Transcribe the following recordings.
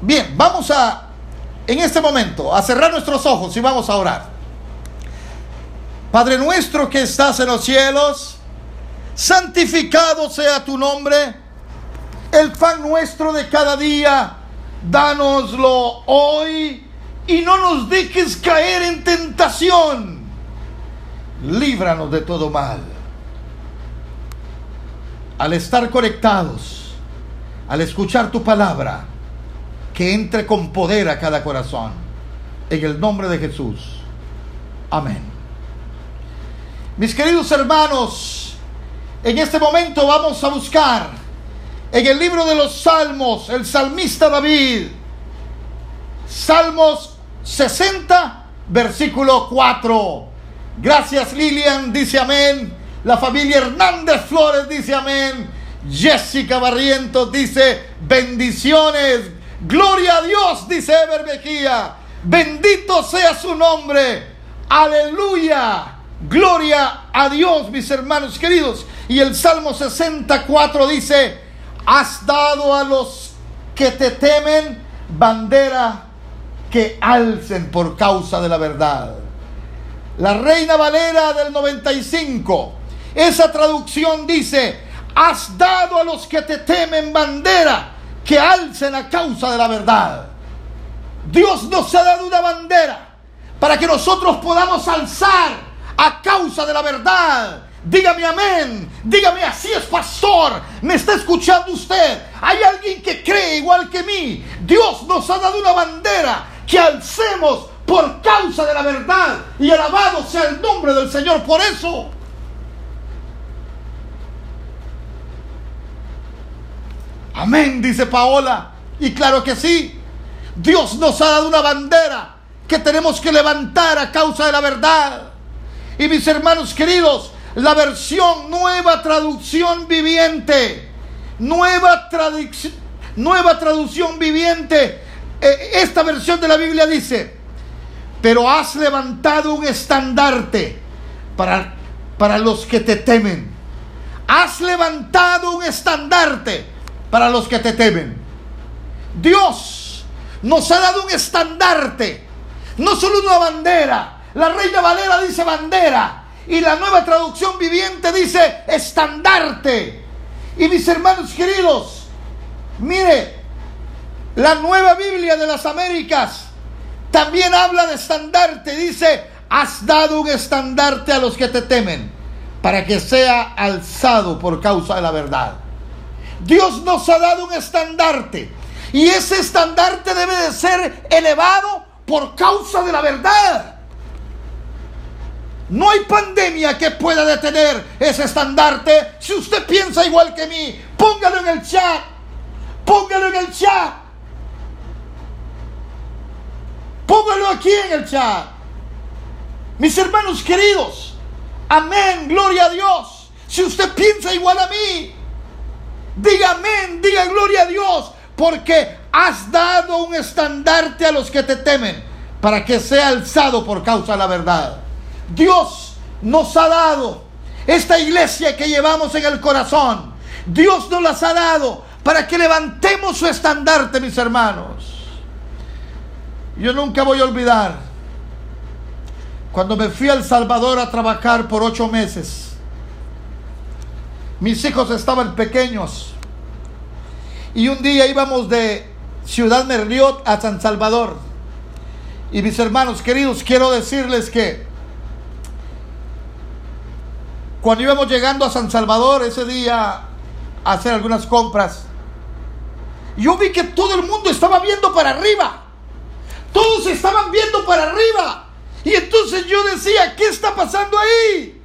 Bien, vamos a, en este momento, a cerrar nuestros ojos y vamos a orar. Padre nuestro que estás en los cielos, santificado sea tu nombre. El pan nuestro de cada día, dánoslo hoy y no nos dejes caer en tentación. Líbranos de todo mal. Al estar conectados, al escuchar tu palabra, que entre con poder a cada corazón. En el nombre de Jesús. Amén. Mis queridos hermanos, en este momento vamos a buscar en el libro de los Salmos, el salmista David, Salmos 60, versículo 4. Gracias Lilian, dice amén. La familia Hernández Flores dice amén. Jessica Barrientos dice bendiciones. Gloria a Dios, dice Eber Mejía. Bendito sea su nombre. Aleluya. Gloria a Dios, mis hermanos queridos. Y el Salmo 64 dice, has dado a los que te temen bandera que alcen por causa de la verdad. La Reina Valera del 95, esa traducción dice, has dado a los que te temen bandera que alcen a causa de la verdad. Dios nos ha dado una bandera para que nosotros podamos alzar a causa de la verdad. Dígame amén, dígame así es pastor, me está escuchando usted. Hay alguien que cree igual que mí. Dios nos ha dado una bandera que alcemos por causa de la verdad y alabado sea el nombre del Señor por eso. Amén, dice Paola. Y claro que sí, Dios nos ha dado una bandera que tenemos que levantar a causa de la verdad. Y mis hermanos queridos, la versión nueva traducción viviente, nueva, nueva traducción viviente, eh, esta versión de la Biblia dice, pero has levantado un estandarte para, para los que te temen. Has levantado un estandarte para los que te temen. Dios nos ha dado un estandarte, no solo una bandera. La Reina Valera dice bandera y la nueva traducción viviente dice estandarte. Y mis hermanos queridos, mire, la nueva Biblia de las Américas también habla de estandarte. Dice, has dado un estandarte a los que te temen para que sea alzado por causa de la verdad. Dios nos ha dado un estandarte. Y ese estandarte debe de ser elevado por causa de la verdad. No hay pandemia que pueda detener ese estandarte. Si usted piensa igual que mí, póngalo en el chat. Póngalo en el chat. Póngalo aquí en el chat. Mis hermanos queridos, amén, gloria a Dios. Si usted piensa igual a mí, Diga amén, diga gloria a Dios, porque has dado un estandarte a los que te temen para que sea alzado por causa de la verdad. Dios nos ha dado esta iglesia que llevamos en el corazón. Dios nos las ha dado para que levantemos su estandarte, mis hermanos. Yo nunca voy a olvidar cuando me fui a El Salvador a trabajar por ocho meses. Mis hijos estaban pequeños. Y un día íbamos de Ciudad Merliot a San Salvador. Y mis hermanos queridos, quiero decirles que cuando íbamos llegando a San Salvador ese día a hacer algunas compras, yo vi que todo el mundo estaba viendo para arriba. Todos estaban viendo para arriba. Y entonces yo decía, ¿qué está pasando ahí?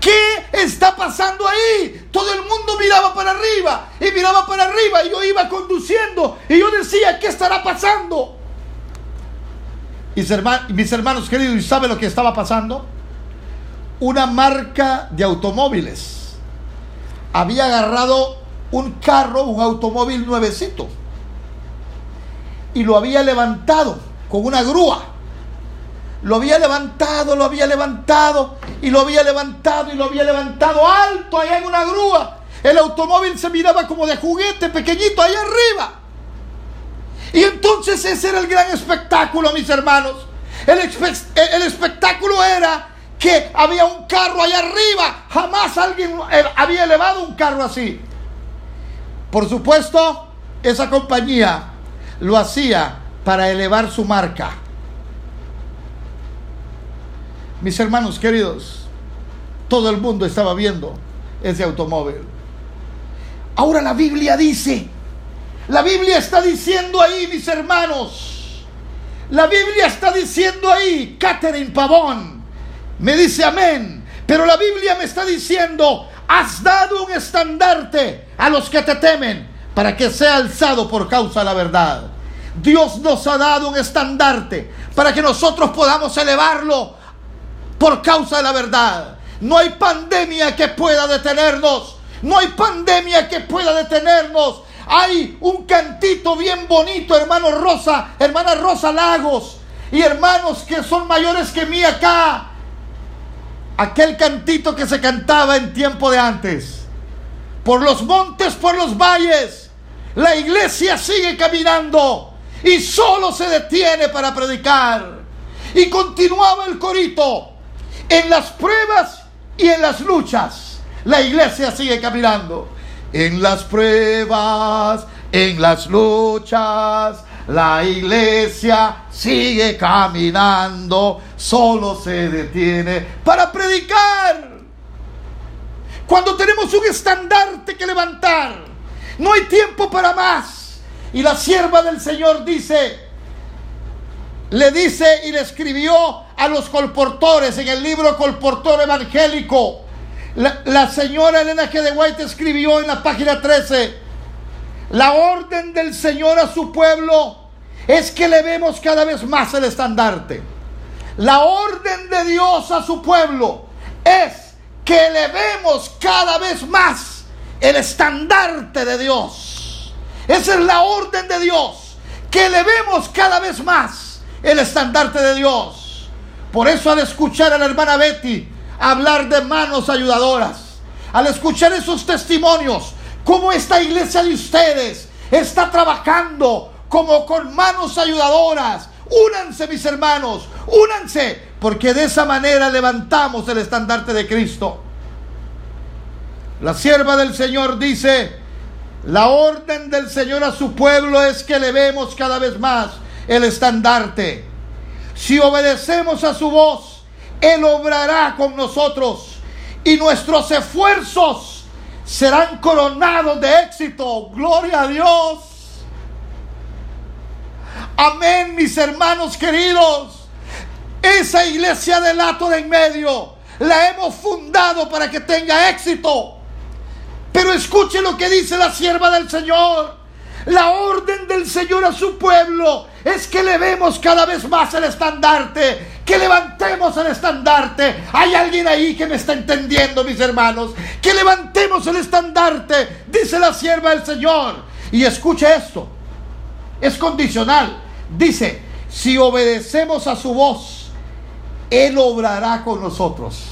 ¿Qué está pasando ahí? Todo el mundo miraba para arriba y miraba para arriba y yo iba conduciendo y yo decía, ¿qué estará pasando? Y mis hermanos queridos, ¿y lo que estaba pasando? Una marca de automóviles había agarrado un carro, un automóvil nuevecito y lo había levantado con una grúa lo había levantado, lo había levantado y lo había levantado y lo había levantado alto allá en una grúa. El automóvil se miraba como de juguete pequeñito allá arriba. Y entonces ese era el gran espectáculo, mis hermanos. El, el espectáculo era que había un carro allá arriba. Jamás alguien había elevado un carro así. Por supuesto, esa compañía lo hacía para elevar su marca. Mis hermanos queridos, todo el mundo estaba viendo ese automóvil. Ahora la Biblia dice, la Biblia está diciendo ahí, mis hermanos, la Biblia está diciendo ahí, Catherine Pavón, me dice amén, pero la Biblia me está diciendo, has dado un estandarte a los que te temen para que sea alzado por causa de la verdad. Dios nos ha dado un estandarte para que nosotros podamos elevarlo por causa de la verdad. No hay pandemia que pueda detenernos. No hay pandemia que pueda detenernos. Hay un cantito bien bonito, hermano Rosa, hermana Rosa Lagos y hermanos que son mayores que mí acá. Aquel cantito que se cantaba en tiempo de antes. Por los montes, por los valles, la iglesia sigue caminando y solo se detiene para predicar. Y continuaba el corito. En las pruebas y en las luchas, la iglesia sigue caminando. En las pruebas, en las luchas, la iglesia sigue caminando, solo se detiene para predicar. Cuando tenemos un estandarte que levantar, no hay tiempo para más. Y la sierva del Señor dice, le dice y le escribió a los colportores en el libro Colportor Evangélico. La, señora Elena G. de White escribió en la página 13, la orden del Señor a su pueblo es que le vemos cada vez más el estandarte. La orden de Dios a su pueblo es que le vemos cada vez más el estandarte de Dios. Esa es la orden de Dios, que le vemos cada vez más el estandarte de Dios. Por eso al escuchar a la hermana Betty hablar de manos ayudadoras, al escuchar esos testimonios, cómo esta iglesia de ustedes está trabajando como con manos ayudadoras, únanse mis hermanos, únanse, porque de esa manera levantamos el estandarte de Cristo. La sierva del Señor dice, la orden del Señor a su pueblo es que le vemos cada vez más el estandarte. Si obedecemos a su voz, Él obrará con nosotros y nuestros esfuerzos serán coronados de éxito. Gloria a Dios. Amén, mis hermanos queridos. Esa iglesia del lato de en medio la hemos fundado para que tenga éxito. Pero escuche lo que dice la sierva del Señor. La orden del Señor a su pueblo es que le vemos cada vez más el estandarte, que levantemos el estandarte. Hay alguien ahí que me está entendiendo, mis hermanos, que levantemos el estandarte, dice la sierva del Señor. Y escuche esto, es condicional. Dice, si obedecemos a su voz, Él obrará con nosotros.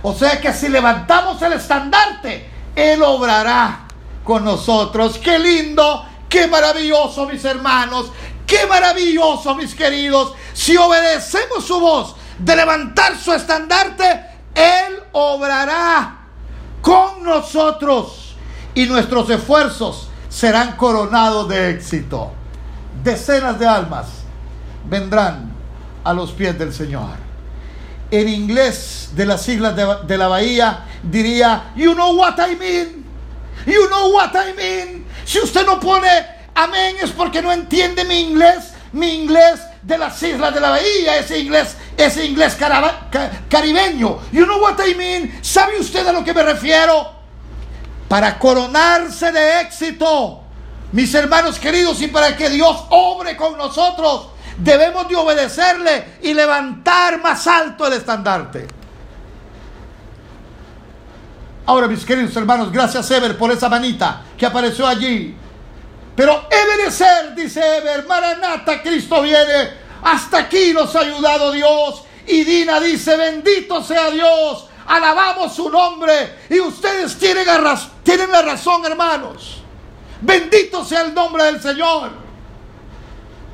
O sea que si levantamos el estandarte, Él obrará con nosotros. Qué lindo Qué maravilloso, mis hermanos. Qué maravilloso, mis queridos. Si obedecemos su voz de levantar su estandarte, Él obrará con nosotros y nuestros esfuerzos serán coronados de éxito. Decenas de almas vendrán a los pies del Señor. En inglés de las islas de, de la bahía diría, You know what I mean. You know what I mean. Si usted no pone amén es porque no entiende mi inglés, mi inglés de las islas de la bahía, ese inglés, ese inglés caribeño. You know what I mean? ¿Sabe usted a lo que me refiero? Para coronarse de éxito, mis hermanos queridos, y para que Dios obre con nosotros, debemos de obedecerle y levantar más alto el estandarte. Ahora, mis queridos hermanos, gracias Ever por esa manita que apareció allí. Pero Ebenezer, dice Ever, Maranata, Cristo viene. Hasta aquí nos ha ayudado Dios. Y Dina dice, bendito sea Dios. Alabamos su nombre. Y ustedes tienen, tienen la razón, hermanos. Bendito sea el nombre del Señor.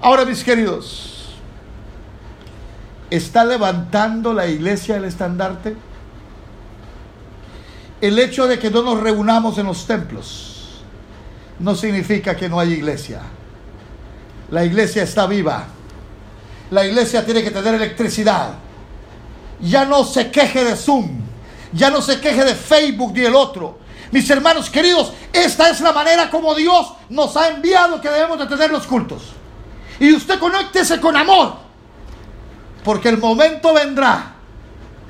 Ahora, mis queridos, ¿está levantando la iglesia el estandarte? El hecho de que no nos reunamos en los templos no significa que no haya iglesia. La iglesia está viva. La iglesia tiene que tener electricidad. Ya no se queje de Zoom. Ya no se queje de Facebook ni el otro. Mis hermanos queridos, esta es la manera como Dios nos ha enviado que debemos de tener los cultos. Y usted conéctese con amor. Porque el momento vendrá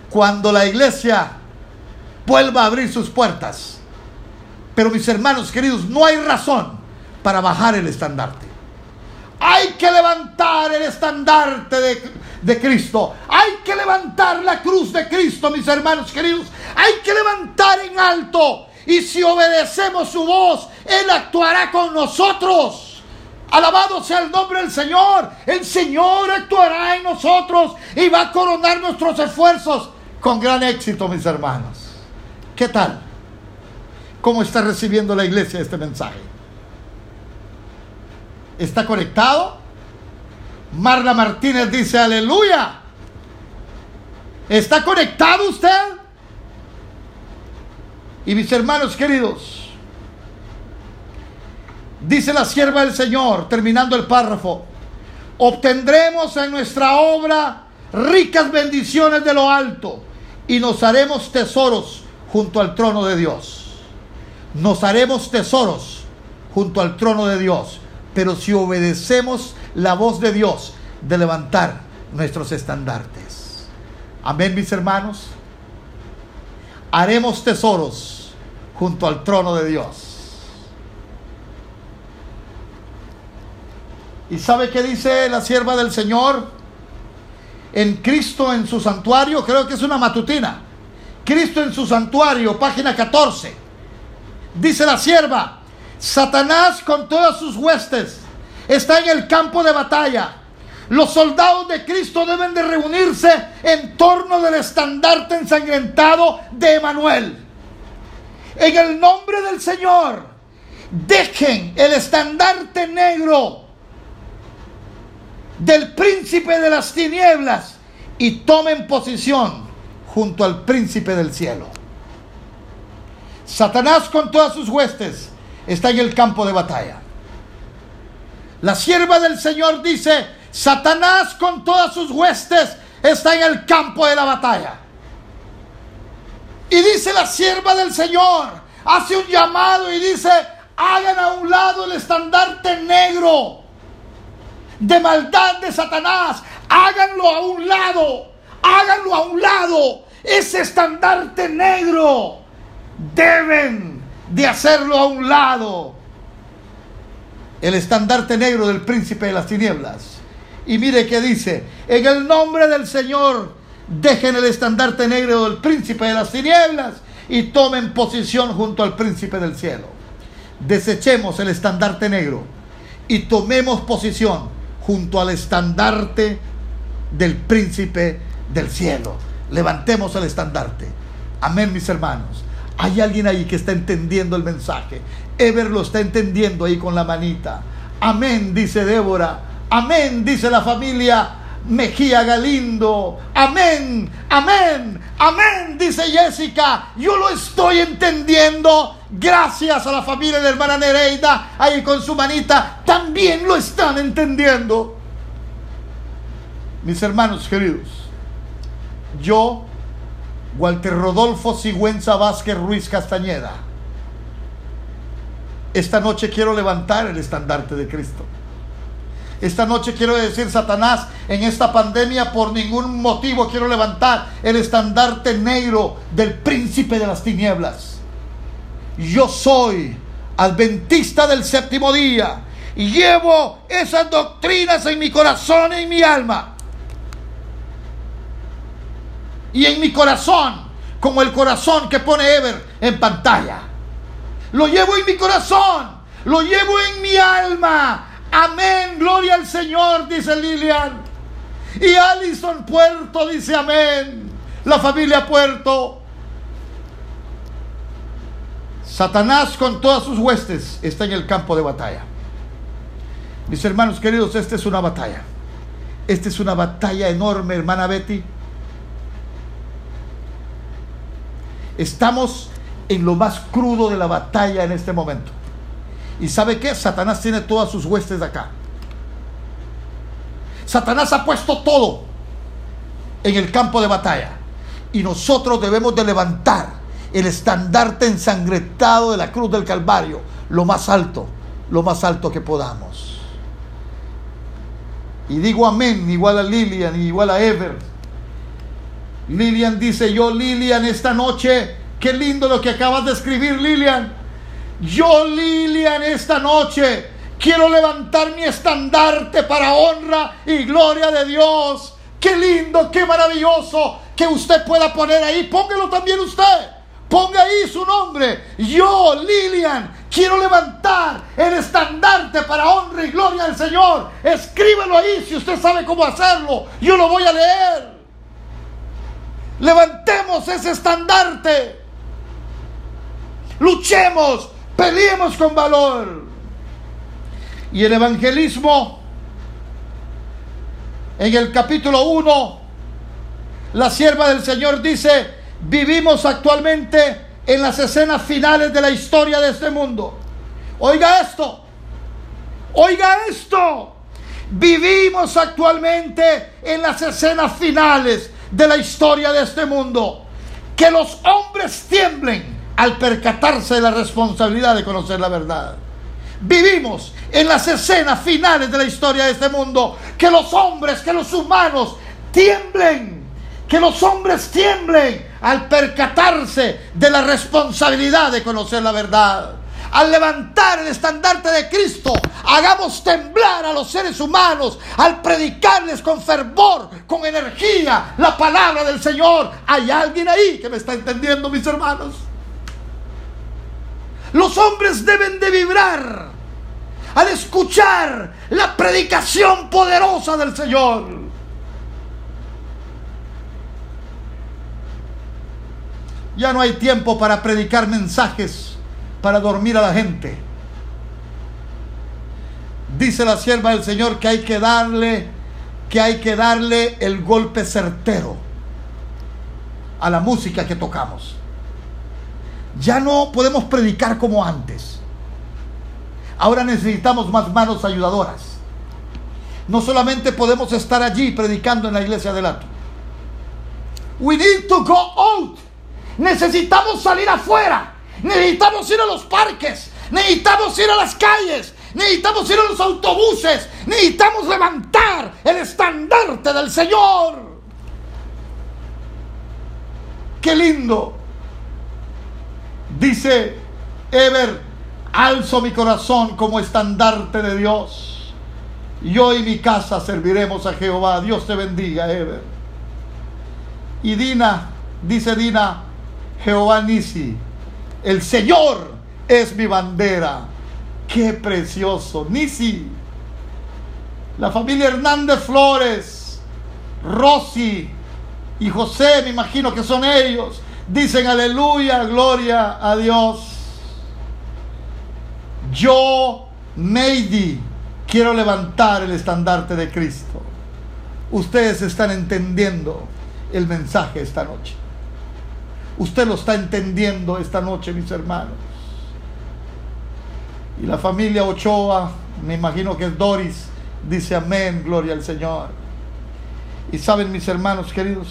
cuando la iglesia vuelva a abrir sus puertas. Pero mis hermanos queridos, no hay razón para bajar el estandarte. Hay que levantar el estandarte de, de, Cristo. Hay que levantar la cruz de Cristo, mis hermanos queridos. Hay que levantar en alto. Y si obedecemos su voz, Él actuará con nosotros. Alabado sea el nombre del Señor. El Señor actuará en nosotros y va a coronar nuestros esfuerzos con gran éxito, mis hermanos. ¿Qué tal? ¿Cómo está recibiendo la iglesia este mensaje? ¿Está conectado? Marla Martínez dice, aleluya. ¿Está conectado usted? Y mis hermanos queridos, dice la sierva del Señor, terminando el párrafo, obtendremos en nuestra obra ricas bendiciones de lo alto y nos haremos tesoros junto al trono de Dios. Nos haremos tesoros junto al trono de Dios, pero si obedecemos la voz de Dios de levantar nuestros estandartes. Amén, mis hermanos. Haremos tesoros junto al trono de Dios. ¿Y sabe qué dice la sierva del Señor? En Cristo en su santuario, creo que es una matutina. Cristo en su santuario, página 14. Dice la sierva, Satanás con todas sus huestes está en el campo de batalla. Los soldados de Cristo deben de reunirse en torno del estandarte ensangrentado de Emanuel. En el nombre del Señor, dejen el estandarte negro del príncipe de las tinieblas y tomen posición junto al príncipe del cielo. Satanás con todas sus huestes está en el campo de batalla. La sierva del Señor dice, Satanás con todas sus huestes está en el campo de la batalla. Y dice la sierva del Señor, hace un llamado y dice, hagan a un lado el estandarte negro de maldad de Satanás, háganlo a un lado, háganlo a un lado, ese estandarte negro, deben de hacerlo a un lado. El estandarte negro del príncipe de las tinieblas. Y mire que dice, en el nombre del Señor, dejen el estandarte negro del príncipe de las tinieblas y tomen posición junto al príncipe del cielo. Desechemos el estandarte negro y tomemos posición junto al estandarte del príncipe del cielo levantemos el estandarte. Amén, mis hermanos. Hay alguien ahí que está entendiendo el mensaje. Ever lo está entendiendo ahí con la manita. Amén, dice Débora. Amén, dice la familia Mejía Galindo. Amén, amén, amén, dice Jessica. Yo lo estoy entendiendo. Gracias a la familia de hermana Nereida, ahí con su manita, también lo están entendiendo. Mis hermanos queridos, yo, Walter Rodolfo Sigüenza Vázquez Ruiz Castañeda, esta noche quiero levantar el estandarte de Cristo. Esta noche quiero decir, Satanás, en esta pandemia por ningún motivo quiero levantar el estandarte negro del príncipe de las tinieblas. Yo soy adventista del séptimo día y llevo esas doctrinas en mi corazón y en mi alma y en mi corazón, como el corazón que pone Ever en pantalla. Lo llevo en mi corazón, lo llevo en mi alma. Amén, gloria al Señor, dice Lilian. Y Alison Puerto dice amén. La familia Puerto. Satanás con todas sus huestes está en el campo de batalla. Mis hermanos queridos, esta es una batalla. Esta es una batalla enorme, hermana Betty. Estamos en lo más crudo de la batalla en este momento. ¿Y sabe qué? Satanás tiene todas sus huestes acá. Satanás ha puesto todo en el campo de batalla. Y nosotros debemos de levantar el estandarte ensangretado de la cruz del Calvario, lo más alto, lo más alto que podamos. Y digo amén, igual a Lilian, igual a Ever. Lilian dice, yo Lilian esta noche, qué lindo lo que acabas de escribir Lilian. Yo Lilian esta noche quiero levantar mi estandarte para honra y gloria de Dios. Qué lindo, qué maravilloso que usted pueda poner ahí. Póngalo también usted. Ponga ahí su nombre. Yo, Lilian, quiero levantar el estandarte para honra y gloria del Señor. Escríbelo ahí si usted sabe cómo hacerlo. Yo lo voy a leer. Levantemos ese estandarte. Luchemos, peleemos con valor. Y el evangelismo, en el capítulo 1, la sierva del Señor dice, vivimos actualmente en las escenas finales de la historia de este mundo. Oiga esto, oiga esto. Vivimos actualmente en las escenas finales de la historia de este mundo. Que los hombres tiemblen al percatarse de la responsabilidad de conocer la verdad. Vivimos en las escenas finales de la historia de este mundo. Que los hombres, que los humanos tiemblen. Que los hombres tiemblen al percatarse de la responsabilidad de conocer la verdad. Al levantar el estandarte de Cristo, hagamos temblar a los seres humanos al predicarles con fervor, con energía, la palabra del Señor. ¿Hay alguien ahí que me está entendiendo, mis hermanos? Los hombres deben de vibrar al escuchar la predicación poderosa del Señor. Ya no hay tiempo para predicar mensajes, para dormir a la gente. Dice la sierva del Señor que hay que darle, que hay que darle el golpe certero a la música que tocamos. Ya no podemos predicar como antes. Ahora necesitamos más manos ayudadoras. No solamente podemos estar allí predicando en la iglesia del alto. We need to go out Necesitamos salir afuera. Necesitamos ir a los parques. Necesitamos ir a las calles. Necesitamos ir a los autobuses. Necesitamos levantar el estandarte del Señor. Qué lindo. Dice Ever, alzo mi corazón como estandarte de Dios. Yo y mi casa serviremos a Jehová. Dios te bendiga, Ever. Y Dina, dice Dina, Jehová Nisi, el Señor es mi bandera. Qué precioso. Nisi, la familia Hernández Flores, Rosy y José, me imagino que son ellos, dicen aleluya, gloria a Dios. Yo, Neidi, quiero levantar el estandarte de Cristo. Ustedes están entendiendo el mensaje esta noche. Usted lo está entendiendo esta noche, mis hermanos. Y la familia Ochoa, me imagino que es Doris, dice amén, gloria al Señor. Y saben, mis hermanos queridos,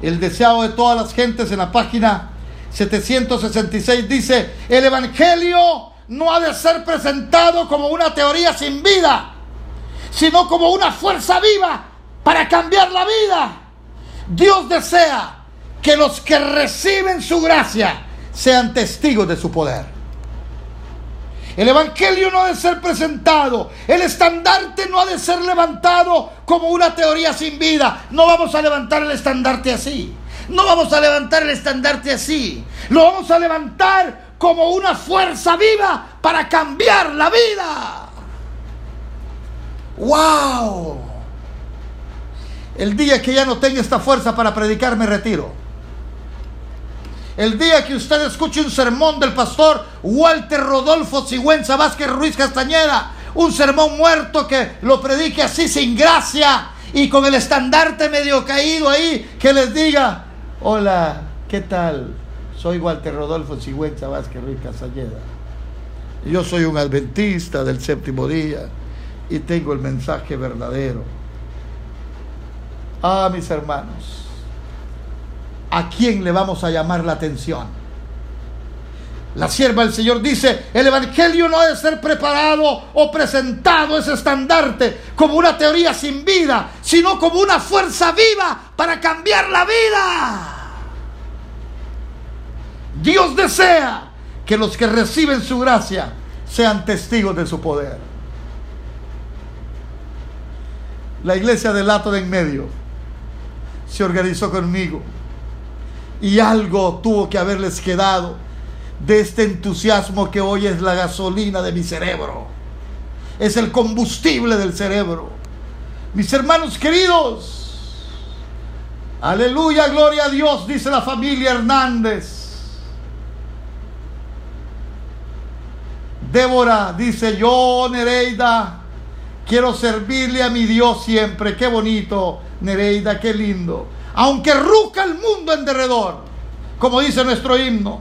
el deseado de todas las gentes en la página 766 dice, el Evangelio no ha de ser presentado como una teoría sin vida, sino como una fuerza viva para cambiar la vida. Dios desea que los que reciben su gracia sean testigos de su poder. El Evangelio no ha de ser presentado, el estandarte no ha de ser levantado como una teoría sin vida. No vamos a levantar el estandarte así. No vamos a levantar el estandarte así. Lo vamos a levantar como una fuerza viva para cambiar la vida. ¡Wow! El día que ya no tenga esta fuerza para predicar, me retiro. El día que usted escuche un sermón del pastor Walter Rodolfo Sigüenza Vázquez Ruiz Castañeda un sermón muerto que lo predique así sin gracia y con el estandarte medio caído ahí, que les diga, hola, ¿qué tal? Soy Walter Rodolfo Sigüenza Vázquez Ruiz Casalleda. Yo soy un adventista del séptimo día y tengo el mensaje verdadero. Ah, mis hermanos, ¿a quién le vamos a llamar la atención? La sierva del Señor dice, el Evangelio no ha de ser preparado o presentado ese estandarte como una teoría sin vida, sino como una fuerza viva para cambiar la vida. Dios desea que los que reciben su gracia sean testigos de su poder. La iglesia del lato de en medio se organizó conmigo y algo tuvo que haberles quedado de este entusiasmo que hoy es la gasolina de mi cerebro. Es el combustible del cerebro. Mis hermanos queridos, aleluya, gloria a Dios, dice la familia Hernández. Débora dice, yo Nereida, quiero servirle a mi Dios siempre. Qué bonito, Nereida, qué lindo. Aunque ruca el mundo en derredor, como dice nuestro himno.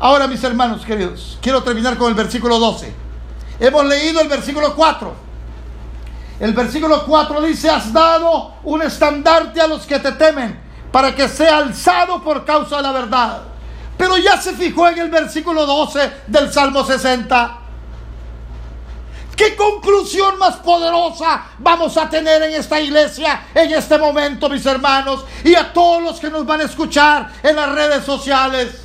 Ahora, mis hermanos queridos, quiero terminar con el versículo 12. Hemos leído el versículo 4. El versículo 4 dice, has dado un estandarte a los que te temen, para que sea alzado por causa de la verdad. Pero ya se fijó en el versículo 12 del Salmo 60. ¿Qué conclusión más poderosa vamos a tener en esta iglesia en este momento, mis hermanos? Y a todos los que nos van a escuchar en las redes sociales.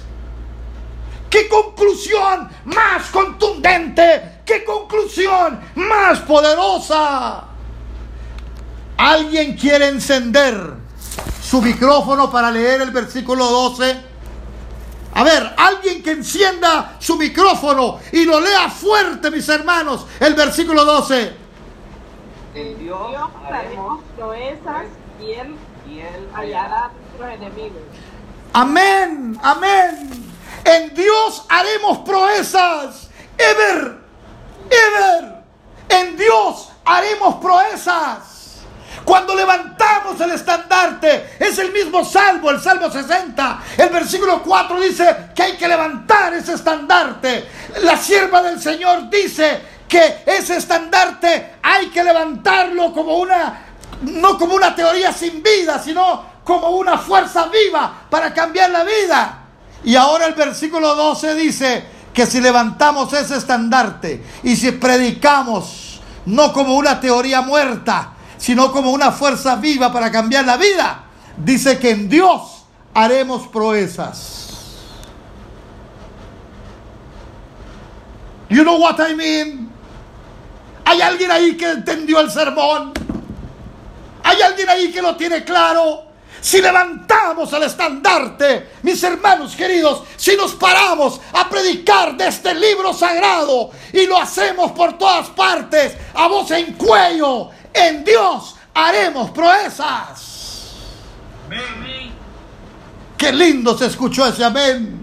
¿Qué conclusión más contundente? ¿Qué conclusión más poderosa? ¿Alguien quiere encender su micrófono para leer el versículo 12? A ver, alguien que encienda su micrófono y lo lea fuerte, mis hermanos, el versículo 12. En Dios haremos proezas y él, y él hallará a nuestros enemigos. Amén, amén. En Dios haremos proezas. Ever, ever. En Dios haremos proezas. Cuando levantamos el estandarte, es el mismo salmo, el salmo 60. El versículo 4 dice que hay que levantar ese estandarte. La sierva del Señor dice que ese estandarte hay que levantarlo como una, no como una teoría sin vida, sino como una fuerza viva para cambiar la vida. Y ahora el versículo 12 dice que si levantamos ese estandarte y si predicamos no como una teoría muerta, sino como una fuerza viva para cambiar la vida. Dice que en Dios haremos proezas. You know what I mean? ¿Hay alguien ahí que entendió el sermón? ¿Hay alguien ahí que lo tiene claro? Si levantamos el estandarte, mis hermanos queridos, si nos paramos a predicar de este libro sagrado y lo hacemos por todas partes, a voz en cuello, en Dios haremos proezas. Amén. Qué lindo se escuchó ese amén.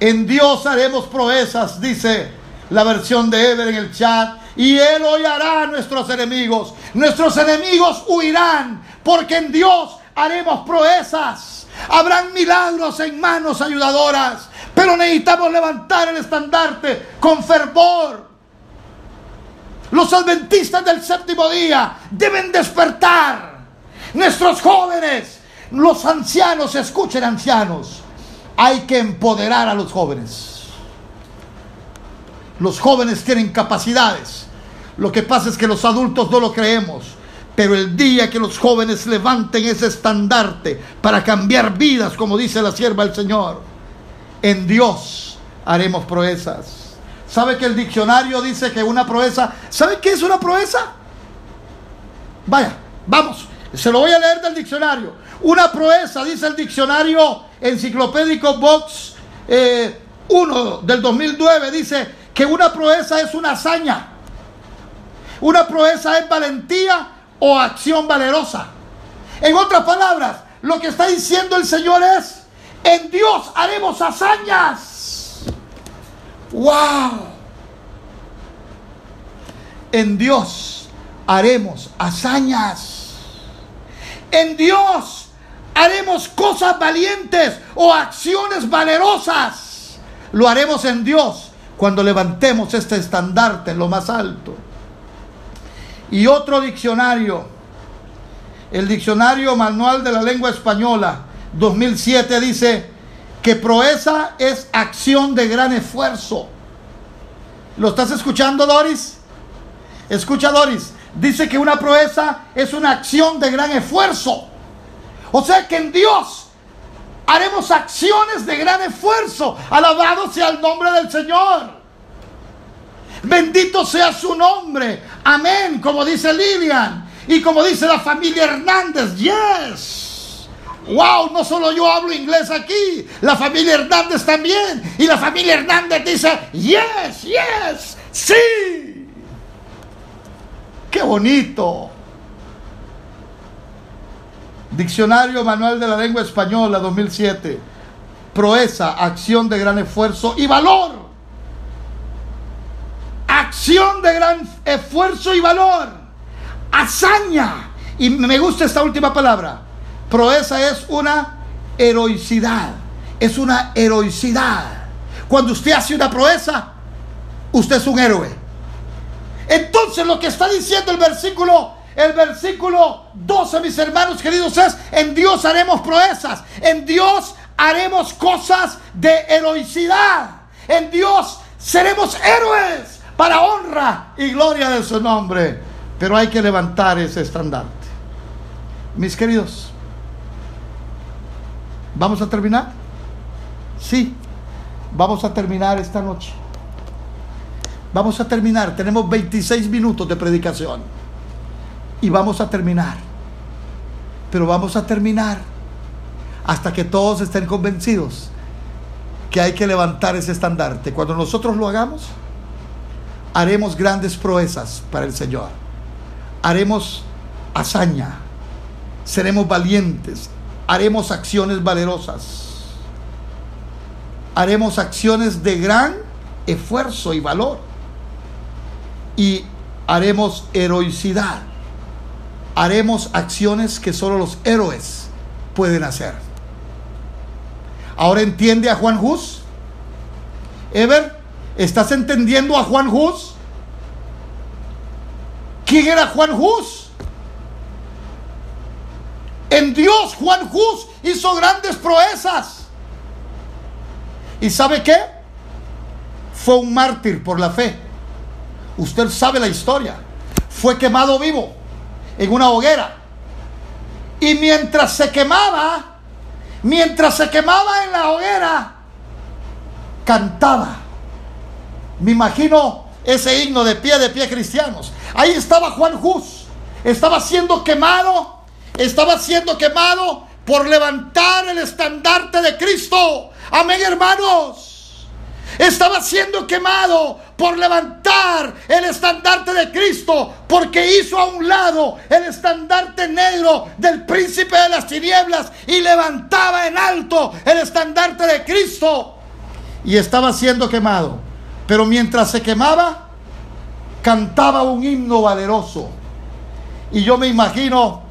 En Dios haremos proezas, dice la versión de Ever en el chat. Y Él hollará a nuestros enemigos. Nuestros enemigos huirán, porque en Dios haremos proezas. Habrán milagros en manos ayudadoras, pero necesitamos levantar el estandarte con fervor los adventistas del séptimo día deben despertar. Nuestros jóvenes, los ancianos, escuchen ancianos. Hay que empoderar a los jóvenes. Los jóvenes tienen capacidades. Lo que pasa es que los adultos no lo creemos. Pero el día que los jóvenes levanten ese estandarte para cambiar vidas, como dice la sierva del Señor, en Dios haremos proezas. ¿Sabe que el diccionario dice que una proeza... ¿Sabe qué es una proeza? Vaya, vamos, se lo voy a leer del diccionario. Una proeza, dice el diccionario enciclopédico Box 1 eh, del 2009, dice que una proeza es una hazaña. Una proeza es valentía o acción valerosa. En otras palabras, lo que está diciendo el Señor es, en Dios haremos hazañas. ¡Wow! en Dios haremos hazañas. En Dios haremos cosas valientes o acciones valerosas. Lo haremos en Dios cuando levantemos este estandarte en lo más alto. Y otro diccionario, el diccionario manual de la lengua española 2007 dice que proeza es acción de gran esfuerzo. ¿Lo estás escuchando, Doris? Escucha, Doris. Dice que una proeza es una acción de gran esfuerzo. O sea que en Dios haremos acciones de gran esfuerzo. Alabado sea el nombre del Señor. Bendito sea su nombre. Amén, como dice Lilian. Y como dice la familia Hernández. Yes. Wow, no solo yo hablo inglés aquí, la familia Hernández también. Y la familia Hernández dice, yes, yes, sí. Qué bonito. Diccionario Manual de la Lengua Española 2007. Proeza, acción de gran esfuerzo y valor. Acción de gran esfuerzo y valor. Hazaña. Y me gusta esta última palabra. Proeza es una heroicidad. Es una heroicidad. Cuando usted hace una proeza, usted es un héroe. Entonces lo que está diciendo el versículo, el versículo 12, mis hermanos queridos, es, en Dios haremos proezas, en Dios haremos cosas de heroicidad, en Dios seremos héroes para honra y gloria de su nombre. Pero hay que levantar ese estandarte. Mis queridos, ¿vamos a terminar? Sí, vamos a terminar esta noche. Vamos a terminar. Tenemos 26 minutos de predicación. Y vamos a terminar. Pero vamos a terminar hasta que todos estén convencidos que hay que levantar ese estandarte. Cuando nosotros lo hagamos, haremos grandes proezas para el Señor. Haremos hazaña. Seremos valientes. Haremos acciones valerosas. Haremos acciones de gran esfuerzo y valor y haremos heroicidad. Haremos acciones que solo los héroes pueden hacer. Ahora entiende a Juan Hus. Ever, ¿estás entendiendo a Juan Hus? ¿Quién era Juan Hus? En Dios Juan Hus hizo grandes proezas. ¿Y sabe qué? Fue un mártir por la fe. Usted sabe la historia. Fue quemado vivo en una hoguera. Y mientras se quemaba, mientras se quemaba en la hoguera, cantaba. Me imagino ese himno de pie de pie cristianos. Ahí estaba Juan Hus. Estaba siendo quemado. Estaba siendo quemado por levantar el estandarte de Cristo. Amén, hermanos estaba siendo quemado por levantar el estandarte de Cristo, porque hizo a un lado el estandarte negro del príncipe de las tinieblas y levantaba en alto el estandarte de Cristo. Y estaba siendo quemado. Pero mientras se quemaba, cantaba un himno valeroso. Y yo me imagino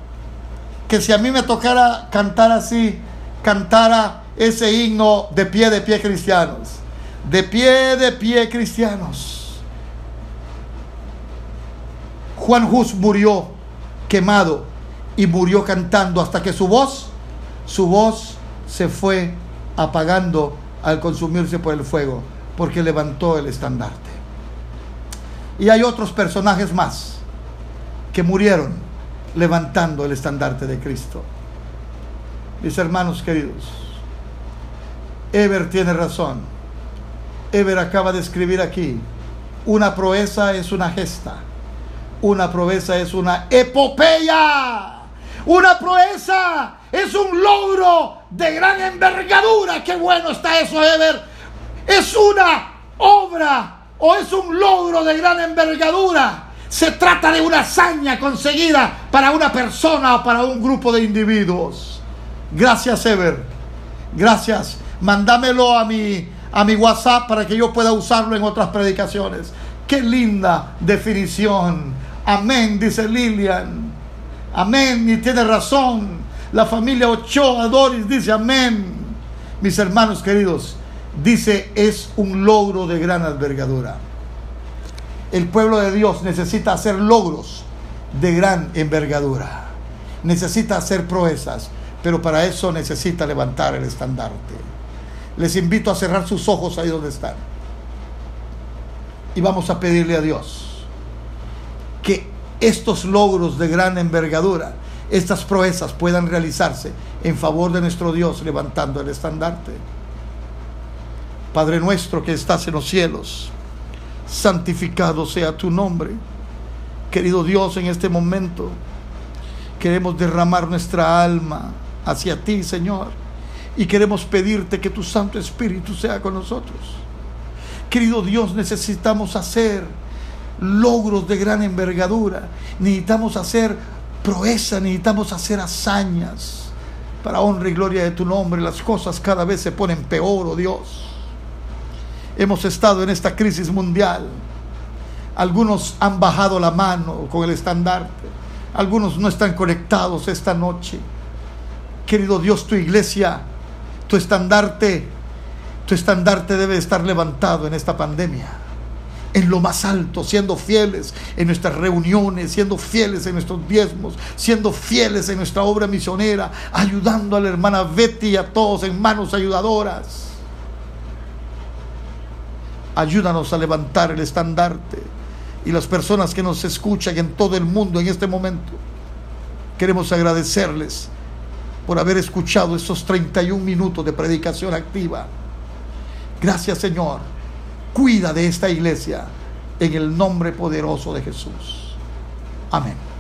que si a mí me tocara cantar así, cantara ese himno de pie de pie cristianos de pie, de pie, cristianos. Juan Hus murió quemado y murió cantando hasta que su voz, su voz se fue apagando al consumirse por el fuego, porque levantó el estandarte. Y hay otros personajes más que murieron levantando el estandarte de Cristo. Mis hermanos queridos, Ever tiene razón Ever acaba de escribir aquí, una proeza es una gesta, una proeza es una epopeya, una proeza es un logro de gran envergadura. Qué bueno está eso, Ever. Es una obra o es un logro de gran envergadura. Se trata de una hazaña conseguida para una persona o para un grupo de individuos. Gracias, Ever. Gracias. Mándamelo a mi a mi WhatsApp para que yo pueda usarlo en otras predicaciones. Qué linda definición. Amén, dice Lilian. Amén, y tiene razón. La familia Ochoa Doris dice amén. Mis hermanos queridos, dice es un logro de gran envergadura. El pueblo de Dios necesita hacer logros de gran envergadura. Necesita hacer proezas, pero para eso necesita levantar el estandarte. Les invito a cerrar sus ojos ahí donde están. Y vamos a pedirle a Dios que estos logros de gran envergadura, estas proezas puedan realizarse en favor de nuestro Dios levantando el estandarte. Padre nuestro que estás en los cielos, santificado sea tu nombre. Querido Dios, en este momento queremos derramar nuestra alma hacia ti, Señor, y queremos pedirte que tu Santo Espíritu sea con nosotros. Querido Dios, necesitamos hacer logros de gran envergadura, necesitamos hacer proeza, necesitamos hacer hazañas para honra y gloria de tu nombre. Las cosas cada vez se ponen peor, oh Dios. Hemos estado en esta crisis mundial. Algunos han bajado la mano con el estandarte. Algunos no están conectados esta noche. Querido Dios, tu iglesia, tu estandarte, tu estandarte debe estar levantado en esta pandemia. En lo más alto, siendo fieles en nuestras reuniones, siendo fieles en nuestros diezmos, siendo fieles en nuestra obra misionera, ayudando a la hermana Betty y a todos en manos ayudadoras. Ayúdanos a levantar el estandarte y las personas que nos escuchan en todo el mundo en este momento. Queremos agradecerles por haber escuchado estos 31 minutos de predicación activa. Gracias Señor. Cuida de esta iglesia en el nombre poderoso de Jesús. Amén.